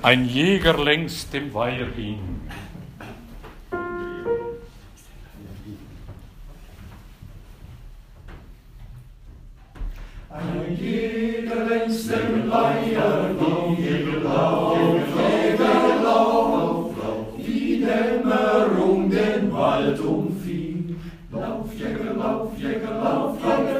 Ein Jäger längs dem Weiher hin. Ein Jäger längs dem Weiher hin, lauf, Jäger, lauf, die Dämmerung den Wald umfing. Lauf, Jäger, lauf, Jäger, lauf, Jäger,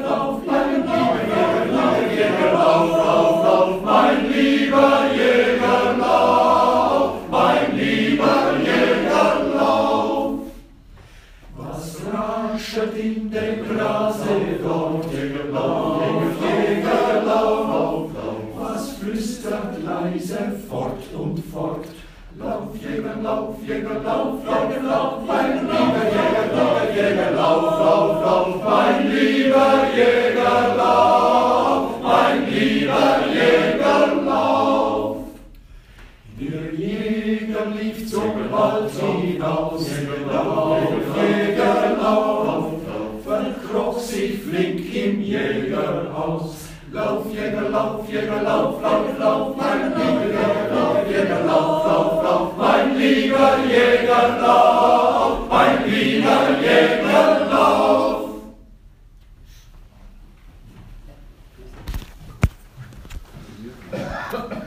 Was raschet in dem Grase dort, Jäger, lauf, Jäger, lauf, was flüstert leise fort und fort. Lauf, Jäger, lauf, Jäger, lauf, Jäger, lauf, mein lieber Jäger, lieber Jäger, lauf, mein lieber Jäger, lauf, mein lieber Jäger, lauf. Der Jäger lief zum Wald hinaus, lauf, Jäger, flink im Jägerhaus. Lauf, Jäger, lauf, Jäger, lauf, lauf, lauf, mein lieber Jäger, Lauf, Jäger, lauf, lauf, lauf, mein lieber Jäger, lauf, mein lieber Jäger, lauf. Thank